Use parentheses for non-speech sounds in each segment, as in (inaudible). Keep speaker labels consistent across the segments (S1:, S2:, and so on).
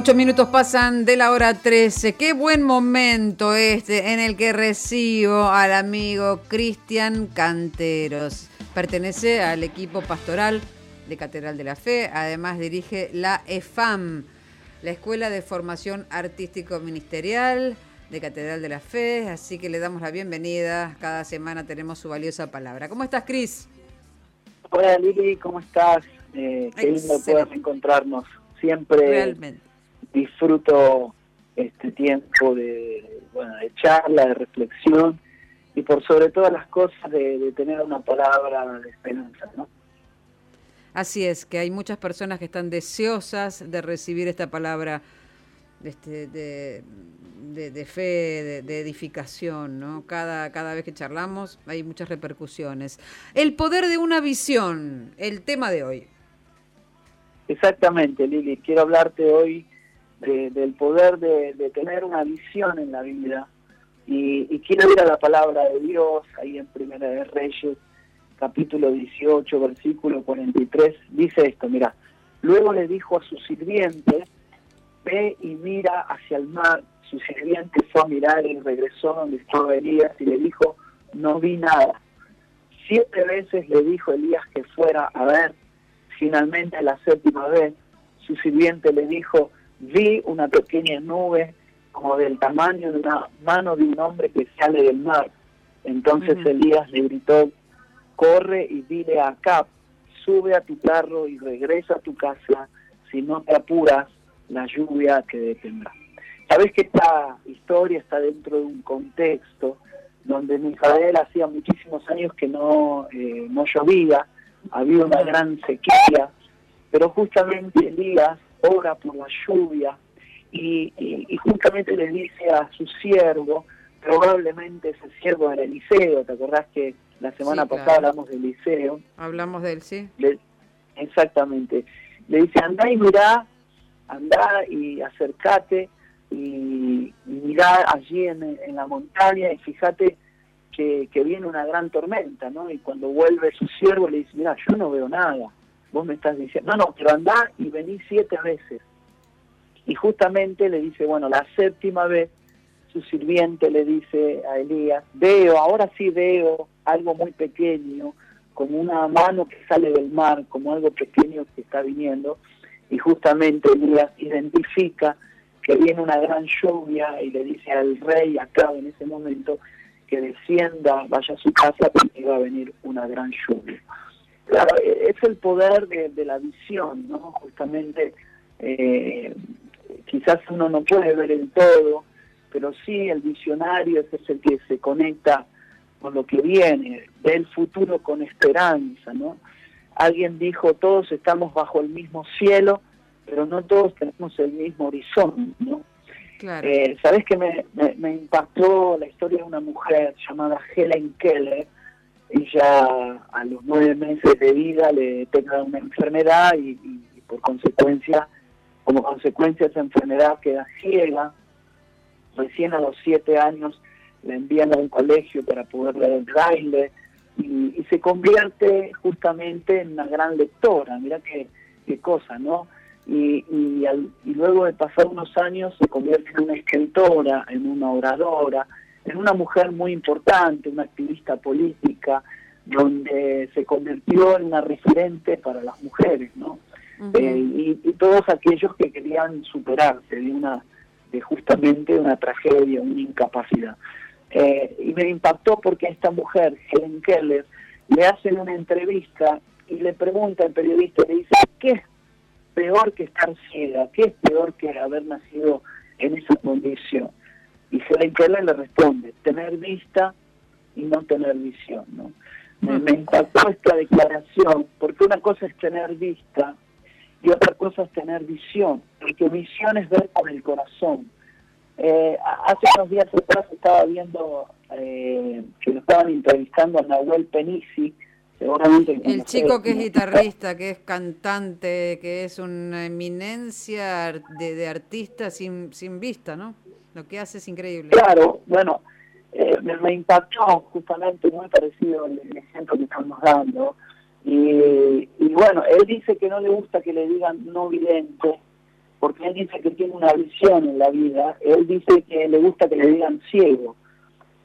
S1: Ocho minutos pasan de la hora 13. Qué buen momento este en el que recibo al amigo Cristian Canteros. Pertenece al equipo pastoral de Catedral de la Fe. Además dirige la EFAM, la Escuela de Formación Artístico Ministerial de Catedral de la Fe. Así que le damos la bienvenida. Cada semana tenemos su valiosa palabra. ¿Cómo estás, Cris?
S2: Hola Lili, ¿cómo estás? Eh, qué lindo poder encontrarnos. Siempre
S1: Realmente.
S2: Disfruto este tiempo de, bueno, de charla, de reflexión y por sobre todas las cosas de, de tener una palabra de esperanza, ¿no?
S1: Así es, que hay muchas personas que están deseosas de recibir esta palabra este, de, de, de fe, de, de edificación, ¿no? Cada, cada vez que charlamos hay muchas repercusiones. El poder de una visión, el tema de hoy.
S2: Exactamente, Lili. Quiero hablarte hoy de- del poder de, tener una visión en la vida. Y, y quiero ir la palabra de Dios, ahí en Primera de Reyes, capítulo 18, versículo 43. Dice esto, mira. Luego le dijo a su sirviente, ve y mira hacia el mar. Su sirviente fue a mirar y regresó donde estaba Elías y le dijo, no vi nada. Siete veces le dijo Elías que fuera a ver. Finalmente, la séptima vez, su sirviente le dijo, vi una pequeña nube como del tamaño de una mano de un hombre que sale del mar. Entonces. Elías le gritó, corre y dile a Acab, sube a tu carro y regresa a tu casa, si no te apuras, la lluvia te detendrá. Sabes que esta historia está dentro de un contexto donde en Israel hacía muchísimos años que no, eh, no llovía, había una gran sequía, pero justamente Elías ora por la lluvia y, y- y justamente le dice a su siervo, probablemente ese siervo era Eliseo, ¿te acordás que la semana
S1: Sí, claro.
S2: pasada hablamos de Eliseo?
S1: Hablamos de él, ¿sí?
S2: Le- exactamente. Le dice, andá y mirá, andá y acercate y, y mirá allí en, en la montaña y fíjate que, que viene una gran tormenta, ¿no? Y cuando vuelve su siervo le dice, mira, yo no veo nada, vos me estás diciendo, no, no, pero andá y vení siete veces. Y justamente le dice, bueno, la séptima vez su sirviente le dice a Elías, veo, ahora sí veo algo muy pequeño, como una mano que sale del mar, como algo pequeño que está viniendo, y justamente Elías identifica que viene una gran lluvia y le dice al rey acá en ese momento que descienda, vaya a su casa porque va a venir una gran lluvia. Claro, e- es el poder de, de la visión, ¿no? Justamente, eh, quizás uno no puede ver el todo, pero sí el visionario ese es el que se conecta con lo que viene, ve el futuro con esperanza, ¿no? Alguien dijo, todos estamos bajo el mismo cielo, pero no todos tenemos el mismo horizonte, ¿no?
S1: Claro.
S2: Eh, ¿Sabes que me, me, me impactó la historia de una mujer llamada Helen Keller? Ella a los nueve meses de vida le detecta una enfermedad y, y- y por consecuencia, como consecuencia esa enfermedad queda ciega. Recién a los siete años la envían a un colegio para poder leer el braille y, y se convierte justamente en una gran lectora. Mira qué, qué cosa, ¿no? y, y, al- y luego de pasar unos años se convierte en una escritora, en una oradora, en una mujer muy importante, una activista política, donde se convirtió en una referente para las mujeres, ¿no? Eh, y, y todos aquellos que querían superarse de una de justamente una tragedia, una incapacidad. Eh, y me impactó porque a esta mujer, Helen Keller, le hacen una entrevista y le pregunta al periodista, le dice, ¿qué es peor que estar ciega? ¿Qué es peor que haber nacido en esa condición? Y Keller le responde, tener vista y no tener visión, ¿no? Me, me impactó esta declaración, porque una cosa es tener vista y otra cosa es tener visión, porque visión es ver con el corazón. Eh, hace unos días atrás estaba viendo eh, que lo estaban entrevistando a Nahuel Penisi, seguramente...
S1: El chico que es guitarrista, que es cantante, que es una eminencia de, de artista sin, sin vista, ¿no? Lo que hace es increíble.
S2: Claro, bueno, eh, me, me impactó justamente muy parecido al el ejemplo que estamos dando. Y, y bueno, él dice que no le gusta que le digan no vidente, porque él dice que tiene una visión en la vida, él dice que le gusta que le digan ciego.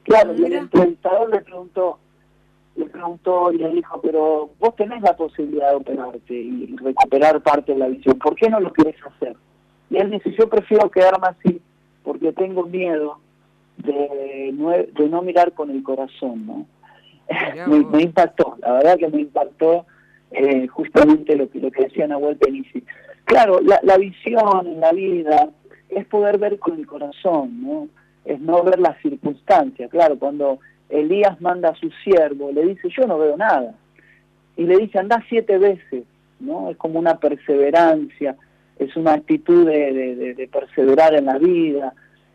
S2: Claro, y el entrevistador le preguntó, le preguntó y le dijo, pero vos tenés la posibilidad de operarte y recuperar parte de la visión, ¿por qué no lo querés hacer? Y él dice, yo prefiero quedarme así porque tengo miedo de no, de no mirar con el corazón, ¿no? (laughs) me, impactó, la verdad que me impactó eh, justamente lo que, lo que decía Nahuel Penici. Claro, la, la visión en la vida es poder ver con el corazón, ¿no? Es no ver las circunstancias. Claro, cuando Elías manda a su siervo, le dice, yo no veo nada. Y le dice, anda siete veces, ¿no? Es como una perseverancia, es una actitud de, de perseverar en la vida,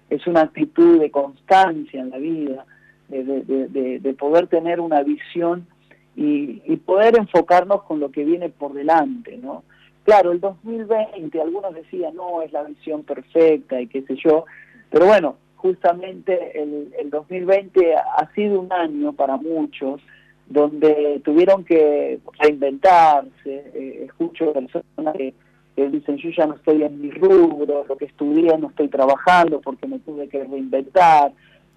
S2: es una actitud de constancia en la vida de, poder tener una visión y, poder enfocarnos con lo que viene por delante, ¿no? Claro, el 2020, algunos decían, no, es la visión perfecta y qué sé yo, pero bueno, justamente el, el 2020 ha sido un año para muchos donde tuvieron que reinventarse, eh, escucho personas que, que, dicen yo ya no estoy en mi rubro, lo que estudié no estoy trabajando porque me tuve que reinventar,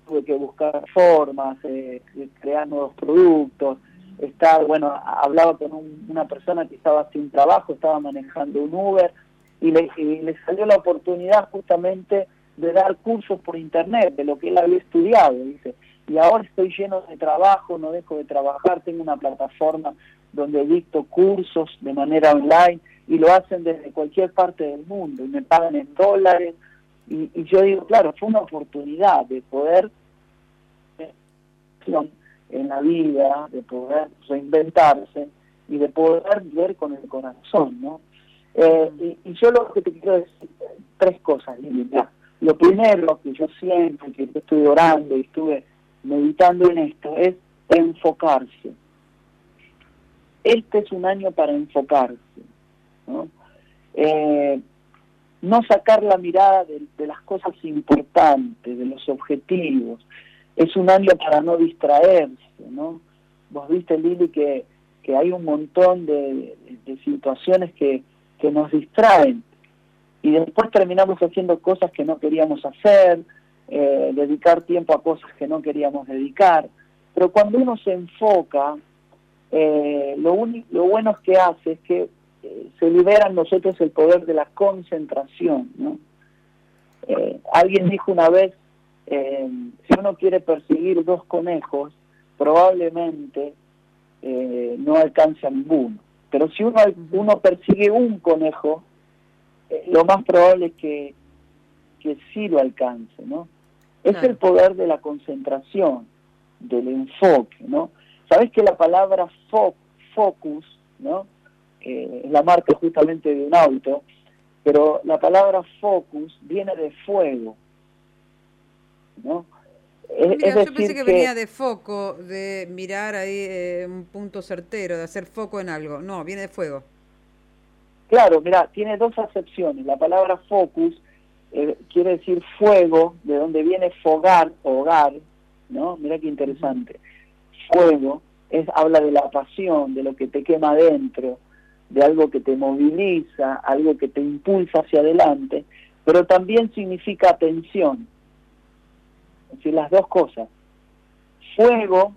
S2: tuve que buscar formas, eh, crear nuevos productos, estar, bueno, hablaba con una persona que estaba sin trabajo, estaba manejando un Uber y le, le salió la oportunidad justamente de dar cursos por internet de lo que él había estudiado, dice, y ahora estoy lleno de trabajo, no dejo de trabajar, tengo una plataforma donde dicto cursos de manera online y lo hacen desde cualquier parte del mundo y me pagan en dólares y, yo digo, claro, fue una oportunidad de poder en la vida, de poder reinventarse y de poder ver con el corazón, ¿no? Eh, y, yo lo que te quiero decir, tres cosas, Lili. Lo primero que yo siento, que estoy orando y estuve meditando en esto, es enfocarse. Este es un año para enfocarse, ¿no? Eh, no sacar la mirada de, las cosas importantes, de los objetivos. Es un año para no distraerse, ¿no? Vos viste, Lili, que, que hay un montón de, situaciones que, que nos distraen y después terminamos haciendo cosas que no queríamos hacer, eh, dedicar tiempo a cosas que no queríamos dedicar. Pero cuando uno se enfoca, eh, lo, lo bueno que hace es que se libera en nosotros el poder de la concentración. ¿no? Eh, alguien dijo una vez, eh, si uno quiere perseguir dos conejos, probablemente eh, no alcanza ninguno. Pero si uno, uno persigue un conejo, lo más probable es que, que sí lo alcance. ¿no? Es el poder de la concentración, del enfoque. ¿no? Sabes que la palabra focus, ¿no? Eh, es la marca justamente de un auto, pero la palabra focus viene de fuego, ¿no?
S1: Mira, yo pensé que, venía de foco, de mirar ahí eh, un punto certero, de hacer foco en algo. No, viene de fuego.
S2: Claro, mira, tiene dos acepciones. La palabra focus eh, quiere decir fuego, de donde viene fogar, hogar, ¿no? Mira qué interesante. Fuego es habla de la pasión, de lo que te quema adentro, de algo que te moviliza, algo que te impulsa hacia adelante, pero también significa atención. Es decir, las dos cosas. Fuego,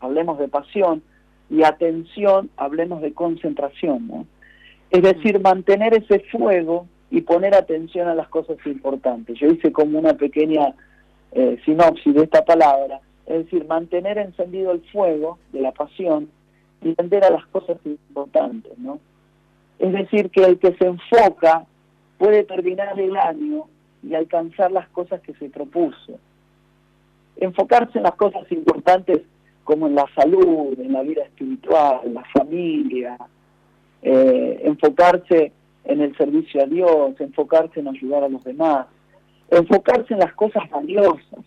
S2: hablemos de pasión, y atención, hablemos de concentración. Es decir, mantener ese fuego y poner atención a las cosas importantes. Yo hice como una pequeña eh, sinopsis de esta palabra, es decir, mantener encendido el fuego de la pasión y a las cosas importantes, ¿no? Es decir, que el que se enfoca puede terminar el año y alcanzar las cosas que se propuso. Enfocarse en las cosas importantes como en la salud, en la vida espiritual, en la familia, eh, enfocarse en el servicio a Dios, enfocarse en ayudar a los demás, enfocarse en las cosas valiosas,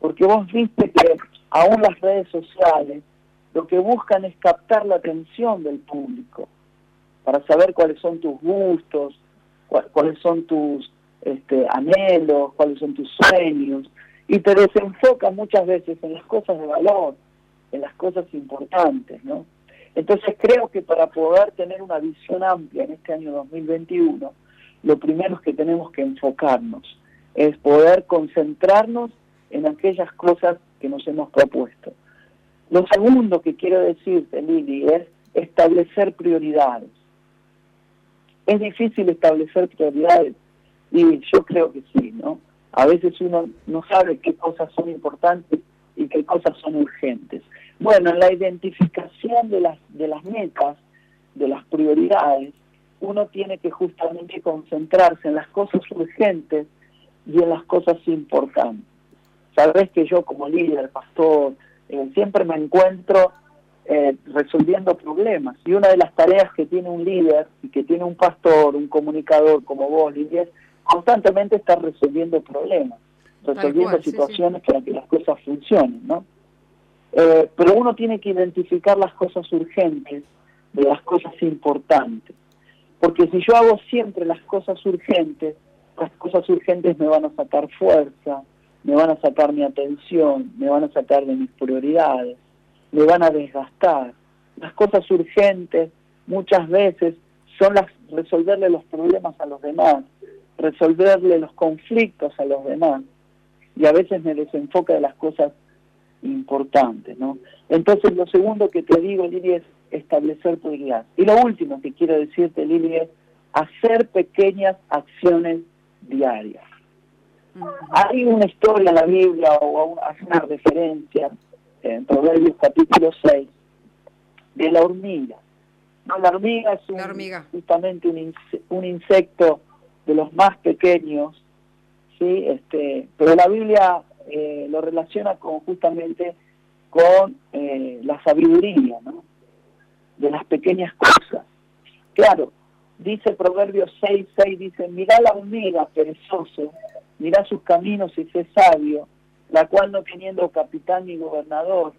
S2: porque vos viste que aún las redes sociales lo que buscan es captar la atención del público para saber cuáles son tus gustos, cuáles son tus este, anhelos, cuáles son tus sueños, y te desenfocan muchas veces en las cosas de valor, en las cosas importantes, ¿no? Entonces creo que para poder tener una visión amplia en este año 2021, lo primero es que tenemos que enfocarnos, es poder concentrarnos en aquellas cosas que nos hemos propuesto. Lo segundo que quiero decirte, Lili, es establecer prioridades. Es difícil establecer prioridades y yo creo que sí, ¿no? A veces uno no sabe qué cosas son importantes y qué cosas son urgentes. Bueno, en la identificación de las, de las metas, de las prioridades, uno tiene que justamente concentrarse en las cosas urgentes y en las cosas importantes. Sabes que yo como líder, pastor, eh, siempre me encuentro eh, resolviendo problemas. Y una de las tareas que tiene un líder y que tiene un pastor, un comunicador como vos, Lidia, es constantemente estar resolviendo problemas, resolviendo situaciones para que las cosas funcionen, ¿no? Eh, pero uno tiene que identificar las cosas urgentes de las cosas importantes. Porque si yo hago siempre las cosas urgentes, las cosas urgentes me van a sacar fuerza, me van a sacar mi atención, me van a sacar de mis prioridades, me van a desgastar. Las cosas urgentes muchas veces son las resolverle los problemas a los demás, resolverle los conflictos a los demás y a veces me desenfoca de las cosas importantes, ¿no? Entonces lo segundo que te digo, Lili, es establecer prioridad. Y lo último que quiero decirte, Lili, es hacer pequeñas acciones diarias. Hay una historia en la Biblia o hace una referencia en Proverbios capítulo 6 de la hormiga. No, la hormiga es justamente un, un insecto de los más pequeños, sí, este, pero la Biblia eh, lo relaciona con justamente con eh, la sabiduría, ¿no? De las pequeñas cosas. Claro, dice Proverbios 6, 6, dice, mira la hormiga perezoso, mira sus caminos y sé sabio, la cual no teniendo capitán ni gobernador,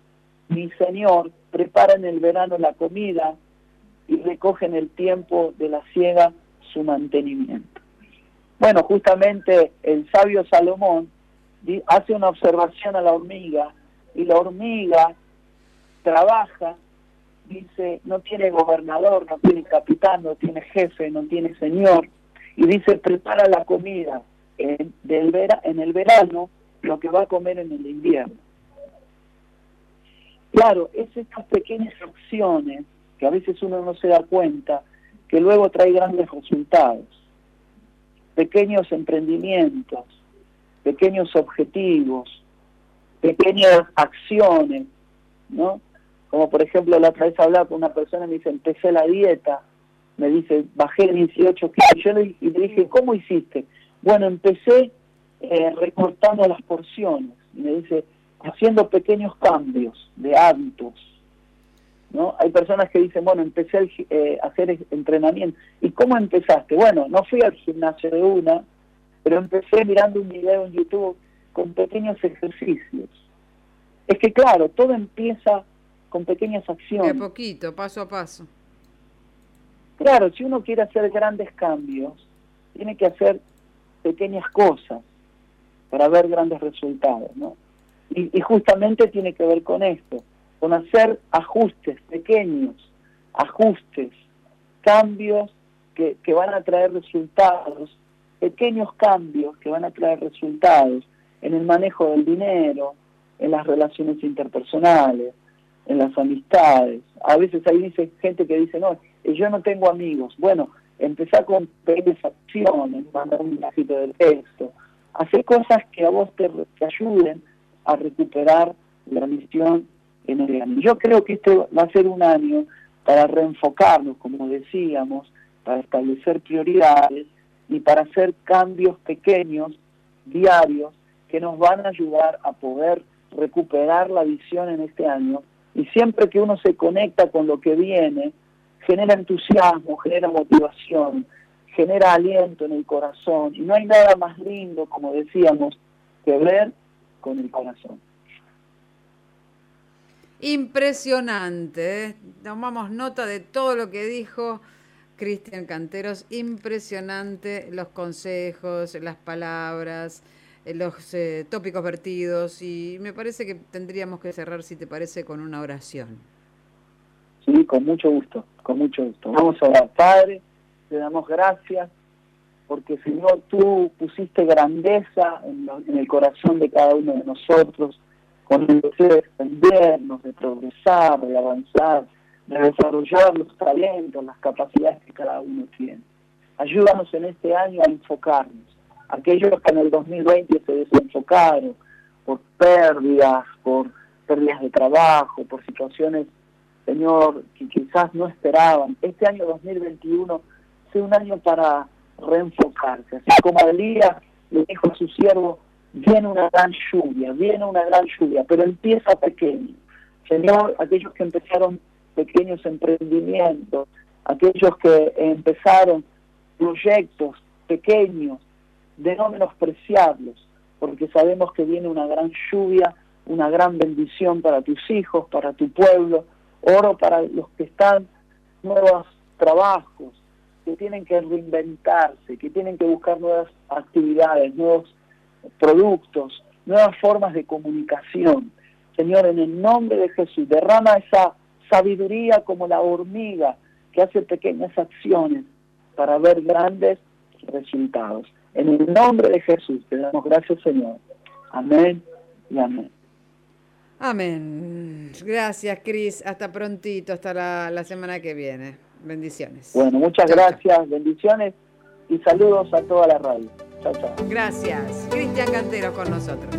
S2: ni señor, prepara en el verano la comida y recoge en el tiempo de la siega su mantenimiento. Bueno, justamente el sabio Salomón hace una observación a la hormiga y la hormiga trabaja, dice, no tiene gobernador, no tiene capitán, no tiene jefe, no tiene señor, y dice, prepara la comida en, del en el verano lo que va a comer en el invierno. Claro, es estas pequeñas acciones que a veces uno no se da cuenta que luego trae grandes resultados pequeños emprendimientos, pequeños objetivos, pequeñas acciones, ¿no? Como por ejemplo la otra vez hablaba con una persona y me dice, empecé la dieta, me dice, bajé 18 kilos, yo le dije, ¿cómo hiciste? Bueno, empecé eh, recortando las porciones, me dice, haciendo pequeños cambios de hábitos, ¿no? Hay personas que dicen, bueno, empecé a eh, hacer entrenamiento. ¿Y cómo empezaste? Bueno, no fui al gimnasio de una, pero empecé mirando un video en YouTube con pequeños ejercicios. Es que claro, todo empieza con pequeñas acciones.
S1: De poquito, paso a paso.
S2: Claro, si uno quiere hacer grandes cambios, tiene que hacer pequeñas cosas para ver grandes resultados, ¿no? y justamente tiene que ver con esto con hacer ajustes pequeños, ajustes, cambios que, que van a traer resultados, pequeños cambios que van a traer resultados en el manejo del dinero, en las relaciones interpersonales, en las amistades. A veces hay dice, gente que dice, no, yo no tengo amigos. Bueno, empezar con pequeñas acciones, mandar un mensajito del texto, hacer cosas que a vos te, te ayuden a recuperar la misión en el año. Yo creo que este va a ser un año para reenfocarnos, como decíamos, para establecer prioridades y para hacer cambios pequeños, diarios, que nos van a ayudar a poder recuperar la visión en este año. Y siempre que uno se conecta con lo que viene, genera entusiasmo, genera motivación, genera aliento en el corazón. Y no hay nada más lindo, como decíamos, que ver con el corazón.
S1: Impresionante. ¿eh? Tomamos nota de todo lo que dijo Cristian Canteros. Impresionante los consejos, las palabras, eh, los eh, tópicos vertidos. Y me parece que tendríamos que cerrar, si te parece, con una oración.
S2: Sí, con mucho gusto, con mucho gusto. Vamos a orar, Padre, te damos gracias porque Señor, tú pusiste grandeza en, en el corazón de cada uno de nosotros, con el deseo de extendernos, de progresar, de avanzar, de desarrollar los talentos, las capacidades que cada uno tiene. Ayúdanos en este año a enfocarnos. Aquellos que en el 2020 se desenfocaron por pérdidas, por pérdidas de trabajo, por situaciones, Señor, que quizás no esperaban. Este año 2021 sea un año para reenfocarse. Así como Elías le dijo a su siervo, viene una gran lluvia, viene una gran lluvia, pero empieza pequeño. Señor, aquellos que empezaron pequeños emprendimientos, aquellos que empezaron proyectos pequeños, de no menospreciarlos, porque sabemos que viene una gran lluvia, una gran bendición para tus hijos, para tu pueblo. Oro para los que están nuevos trabajos, que tienen que reinventarse, que tienen que buscar nuevas actividades, nuevos productos, nuevas formas de comunicación. Señor, en el nombre de Jesús, derrama esa sabiduría como la hormiga que hace pequeñas acciones para ver grandes resultados. En el nombre de Jesús te damos gracias, Señor. Amén y amén.
S1: Amén. Gracias, Cris. Hasta prontito, hasta la, la semana que viene. Bendiciones.
S2: Bueno, muchas gracias, bendiciones y saludos a toda la radio. Chao, chao.
S1: Gracias. Cristian Cantero con nosotros.